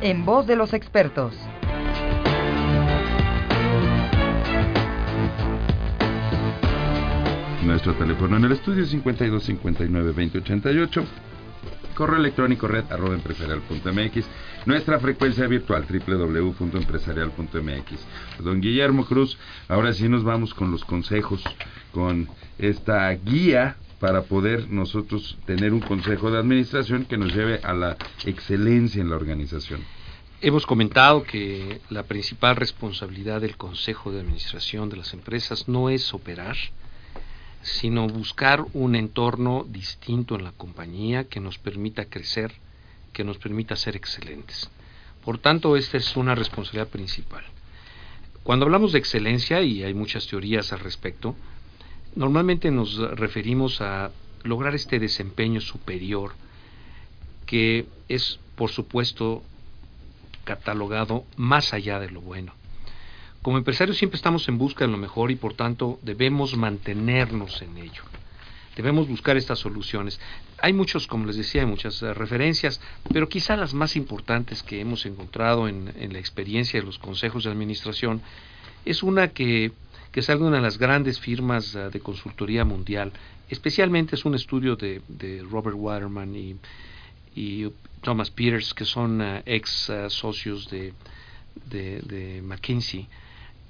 En voz de los expertos. Nuestro teléfono en el estudio es 52 59 20 88. Correo electrónico red arroba empresarial.mx. Nuestra frecuencia virtual www.empresarial.mx. Don Guillermo Cruz, ahora sí nos vamos con los consejos, con esta guía para poder nosotros tener un consejo de administración que nos lleve a la excelencia en la organización. Hemos comentado que la principal responsabilidad del Consejo de Administración de las empresas no es operar, sino buscar un entorno distinto en la compañía que nos permita crecer, que nos permita ser excelentes. Por tanto, esta es una responsabilidad principal. Cuando hablamos de excelencia, y hay muchas teorías al respecto, normalmente nos referimos a lograr este desempeño superior que es, por supuesto, catalogado más allá de lo bueno. Como empresarios siempre estamos en busca de lo mejor y por tanto debemos mantenernos en ello. Debemos buscar estas soluciones. Hay muchos, como les decía, hay muchas eh, referencias, pero quizá las más importantes que hemos encontrado en, la experiencia de los consejos de administración es una que, que sale de una de las grandes firmas eh, de consultoría mundial. Especialmente es un estudio de, Robert Waterman y, y, Thomas Peters, que son eh, ex socios de, McKinsey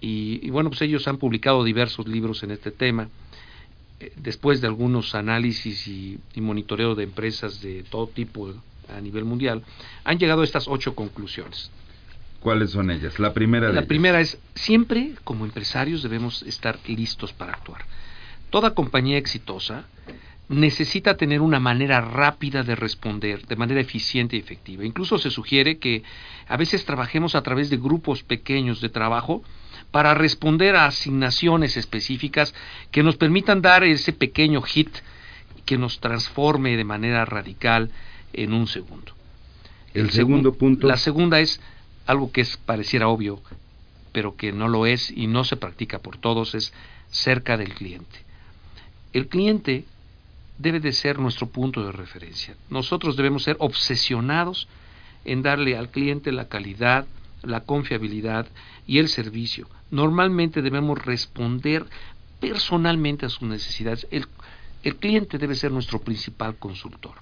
y, bueno, pues ellos han publicado diversos libros en este tema. Eh, después de algunos análisis y, monitoreo de empresas de todo tipo a nivel mundial, han llegado a estas ocho conclusiones. ¿Cuáles son ellas? La primera La primera es, siempre como empresarios debemos estar listos para actuar. Toda compañía exitosa necesita tener una manera rápida de responder, de manera eficiente y efectiva. Incluso se sugiere que a veces trabajemos a través de grupos pequeños de trabajo para responder a asignaciones específicas que nos permitan dar ese pequeño hit que nos transforme de manera radical en un segundo. El, segundo punto. La segunda es algo que es pareciera obvio, pero que no lo es y no se practica por todos, es cerca del cliente. El cliente debe de ser nuestro punto de referencia. Nosotros debemos ser obsesionados en darle al cliente la calidad, la confiabilidad y el servicio. Normalmente debemos responder personalmente a sus necesidades. El, el cliente debe ser nuestro principal consultor.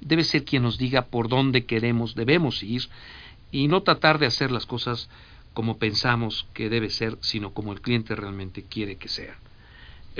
Debe ser quien nos diga por dónde queremos, debemos ir y no tratar de hacer las cosas como pensamos que debe ser, sino como el cliente realmente quiere que sea.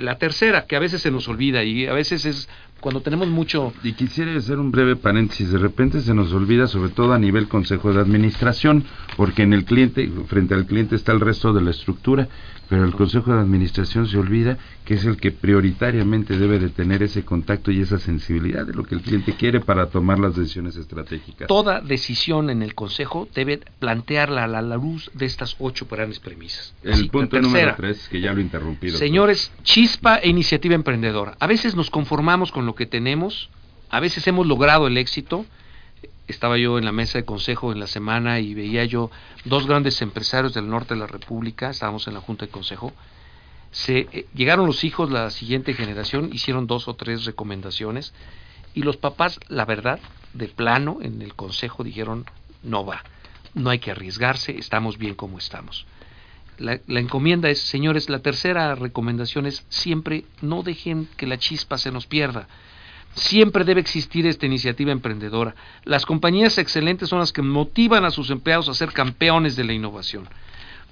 La tercera, que a veces se nos olvida y a veces es cuando tenemos mucho... Y quisiera hacer un breve paréntesis, de repente se nos olvida, sobre todo a nivel consejo de administración, porque en el cliente, frente al cliente está el resto de la estructura, pero el consejo de administración se olvida que es el que prioritariamente debe de tener ese contacto y esa sensibilidad de lo que el cliente quiere para tomar las decisiones estratégicas. Toda decisión en el consejo debe plantearla a la luz de estas ocho grandes premisas. El punto número tres, que ya lo he interrumpido. Señores, chispa e iniciativa emprendedora. A veces nos conformamos con lo que tenemos, a veces hemos logrado el éxito, estaba yo en la mesa de consejo en la semana y veía yo dos grandes empresarios del norte de la República, estábamos en la junta de consejo, se eh, llegaron los hijos, la siguiente generación, hicieron dos o tres recomendaciones y los papás, la verdad, de plano en el consejo dijeron, no va, no hay que arriesgarse, estamos bien como estamos. La, encomienda es, señores, la tercera recomendación es siempre no dejen que la chispa se nos pierda. Siempre debe existir esta iniciativa emprendedora. Las compañías excelentes son las que motivan a sus empleados a ser campeones de la innovación.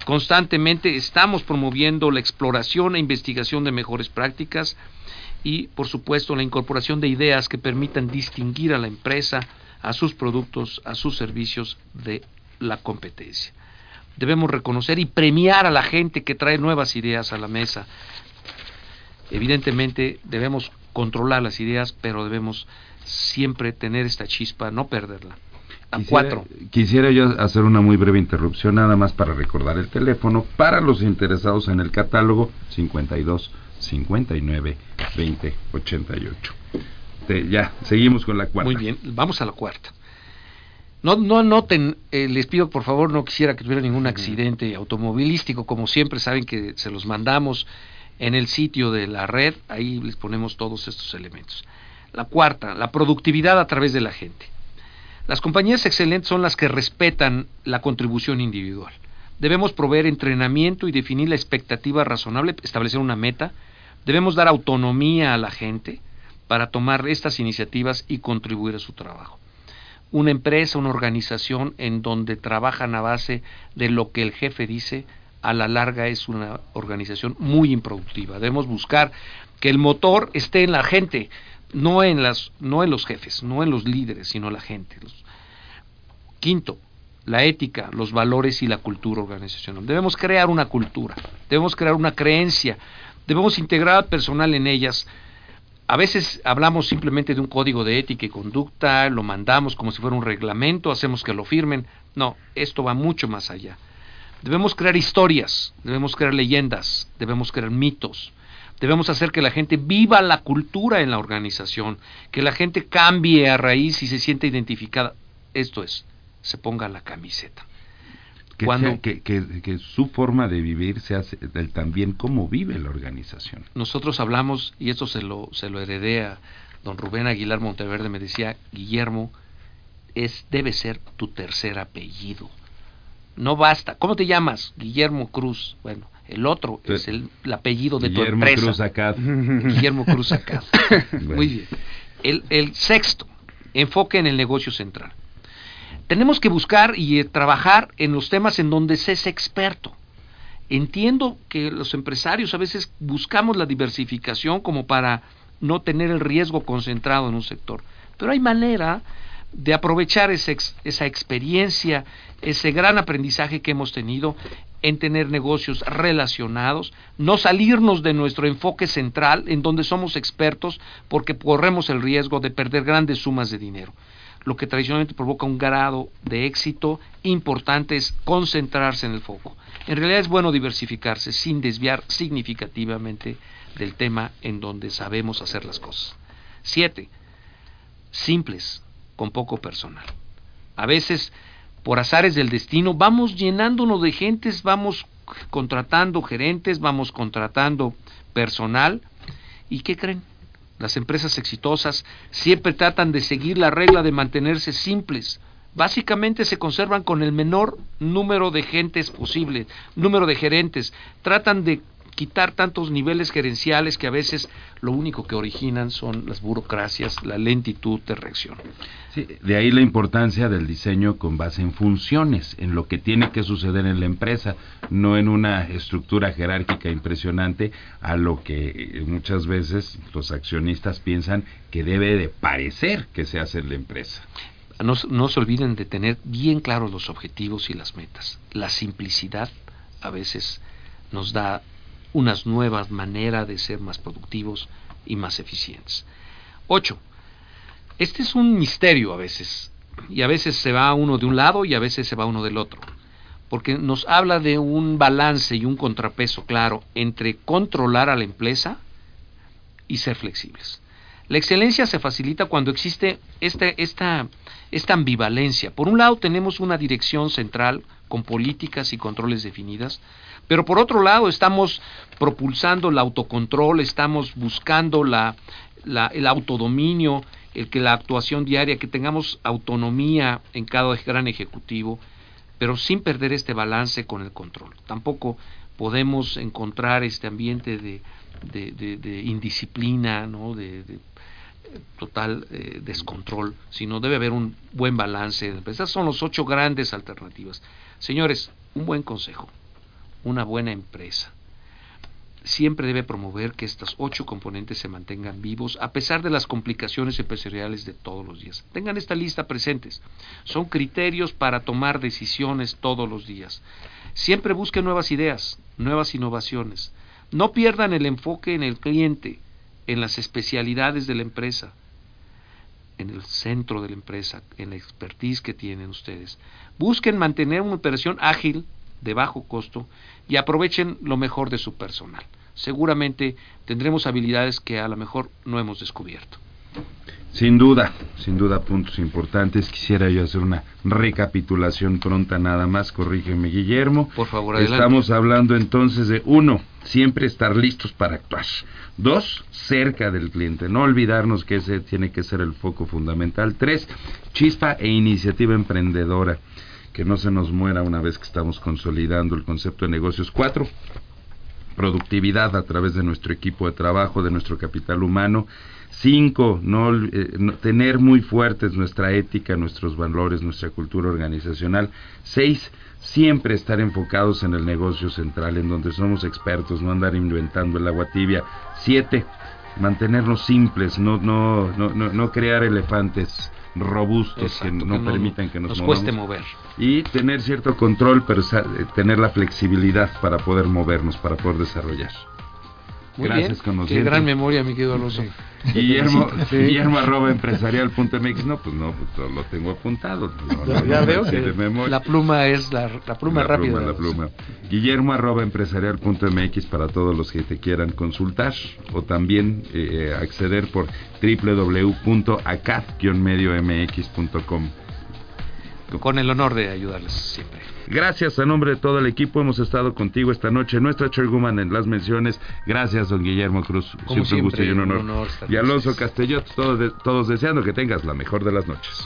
Constantemente estamos promoviendo la exploración e investigación de mejores prácticas y, por supuesto, la incorporación de ideas que permitan distinguir a la empresa, a sus productos, a sus servicios de la competencia. Debemos reconocer y premiar a la gente que trae nuevas ideas a la mesa. Evidentemente, debemos controlar las ideas, pero debemos siempre tener esta chispa, no perderla. A Quisiera- cuatro. Quisiera yo hacer una muy breve interrupción, nada más para recordar el teléfono para los interesados en el catálogo 52 59 20 88. Te- ya, seguimos con la cuarta. Muy bien, vamos a la cuarta. No, no noten, eh, les pido por favor, no quisiera que tuviera ningún accidente automovilístico, como siempre saben que se los mandamos en el sitio de la red, ahí les ponemos todos estos elementos. La cuarta, la productividad a través de la gente. Las compañías excelentes son las que respetan la contribución individual. Debemos proveer entrenamiento y definir la expectativa razonable, establecer una meta. Debemos dar autonomía a la gente para tomar estas iniciativas y contribuir a su trabajo. Una empresa, una organización en donde trabajan a base de lo que el jefe dice, a la larga es una organización muy improductiva. Debemos buscar que el motor esté en la gente, no en las no en los jefes, no en los líderes, sino la gente. Quinto, la ética, los valores y la cultura organizacional. Debemos crear una cultura, debemos crear una creencia, debemos integrar al personal en ellas. A veces hablamos simplemente de un código de ética y conducta, lo mandamos como si fuera un reglamento, hacemos que lo firmen. No, esto va mucho más allá. Debemos crear historias, debemos crear leyendas, debemos crear mitos, debemos hacer que la gente viva la cultura en la organización, que la gente cambie a raíz y se sienta identificada. Esto es, se ponga la camiseta. Que, cuando- sea- que, que- que su forma de vivir sea del también cómo vive la organización. Nosotros hablamos, y esto se lo, se lo heredé a don Rubén Aguilar Monteverde, me decía, Guillermo, es, debe ser tu tercer apellido. No basta. ¿Cómo te llamas? Guillermo Cruz. Bueno, el otro es el, el apellido de Guillermo tu empresa. Cruz acá. Guillermo Cruz. Bueno. Muy bien. El, el sexto, enfoque en el negocio central. Tenemos que buscar y eh, trabajar en los temas en donde se es experto. Entiendo que los empresarios a veces buscamos la diversificación como para no tener el riesgo concentrado en un sector, pero hay manera de aprovechar ex- esa experiencia, ese gran aprendizaje que hemos tenido en tener negocios relacionados, no salirnos de nuestro enfoque central en donde somos expertos porque corremos el riesgo de perder grandes sumas de dinero. Lo que tradicionalmente provoca un grado de éxito importante es concentrarse en el foco. En realidad es bueno diversificarse sin desviar significativamente del tema en donde sabemos hacer las cosas. Siete, simples, con poco personal. A veces, por azares del destino, vamos llenándonos de gentes, vamos contratando gerentes, vamos contratando personal. ¿Y qué creen? Las empresas exitosas siempre tratan de seguir la regla de mantenerse simples. Básicamente se conservan con el menor número de gentes posible, número de gerentes. Tratan de quitar tantos niveles gerenciales que a veces lo único que originan son las burocracias, la lentitud de reacción. Sí, de ahí la importancia del diseño con base en funciones, en lo que tiene que suceder en la empresa, no en una estructura jerárquica impresionante a lo que eh, muchas veces los accionistas piensan que debe de parecer que se hace en la empresa. No, no se olviden de tener bien claros los objetivos y las metas. La simplicidad a veces nos da unas nuevas maneras de ser más productivos y más eficientes. 8. Este es un misterio a veces, y a veces se va uno de un lado y a veces se va uno del otro, porque nos habla de un balance y un contrapeso claro entre controlar a la empresa y ser flexibles. La excelencia se facilita cuando existe esta, esta ambivalencia. Por un lado tenemos una dirección central con políticas y controles definidas, pero por otro lado estamos propulsando el autocontrol, estamos buscando el autodominio, el que la actuación diaria, que tengamos autonomía en cada gran ejecutivo, pero sin perder este balance con el control. Tampoco podemos encontrar este ambiente de, de- indisciplina, ¿no? de, total eh, descontrol, sino debe haber un buen balance. Esas son las ocho grandes alternativas. Señores, un buen consejo, una buena empresa, siempre debe promover que estos ocho componentes se mantengan vivos a pesar de las complicaciones empresariales de todos los días. Tengan esta lista presentes. Son criterios para tomar decisiones todos los días. Siempre busquen nuevas ideas, nuevas innovaciones. No pierdan el enfoque en el cliente. En las especialidades de la empresa, en el centro de la empresa, en la expertise que tienen ustedes. Busquen mantener una operación ágil, de bajo costo, y aprovechen lo mejor de su personal. Seguramente tendremos habilidades que a lo mejor no hemos descubierto. Sin duda, sin duda puntos importantes. Quisiera yo hacer una recapitulación pronta nada más. Corrígeme, Guillermo. Por favor, adelante. Estamos hablando entonces de uno, siempre estar listos para actuar. Dos, cerca del cliente. No olvidarnos que ese tiene que ser el foco fundamental. Tres, chispa e iniciativa emprendedora. Que no se nos muera una vez que estamos consolidando el concepto de negocios. Cuatro, productividad a través de nuestro equipo de trabajo, de nuestro capital humano. Cinco, no, eh, no, tener muy fuertes nuestra ética, nuestros valores, nuestra cultura organizacional. Seis, siempre estar enfocados en el negocio central, en donde somos expertos, no andar inventando el agua tibia. Siete, mantenernos simples, no, no, no, no, no crear elefantes robustos Exacto, que no permitan que nos, nos movamos. cueste mover. Y tener cierto control, pero eh, tener la flexibilidad para poder movernos, para poder desarrollar. Muy Gracias, bien. Qué conociente. gran memoria, mi querido Alonso. Guillermo, Sí. Guillermo arroba empresarial.mx, no, pues no, pues lo tengo apuntado. No, no, Ya no, veo sí, que de memoria. la pluma es la, la pluma La rápida. la pluma. Guillermo arroba empresarial.mx para todos los que te quieran consultar o también eh, acceder por www.acad-mediomx.com. Con el honor de ayudarles siempre. Gracias a nombre de todo el equipo. Hemos estado contigo esta noche. Nuestra Chairwoman en las menciones. Gracias, don Guillermo Cruz. Como siempre un gusto y un honor. un honor estar y Alonso. Castellot, todos, de- todos deseando que tengas la mejor de las noches.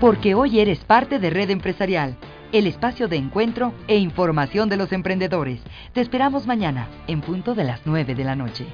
Porque hoy eres parte de Red Empresarial, el espacio de encuentro e información de los emprendedores. Te esperamos mañana, en punto de las 9 de la noche.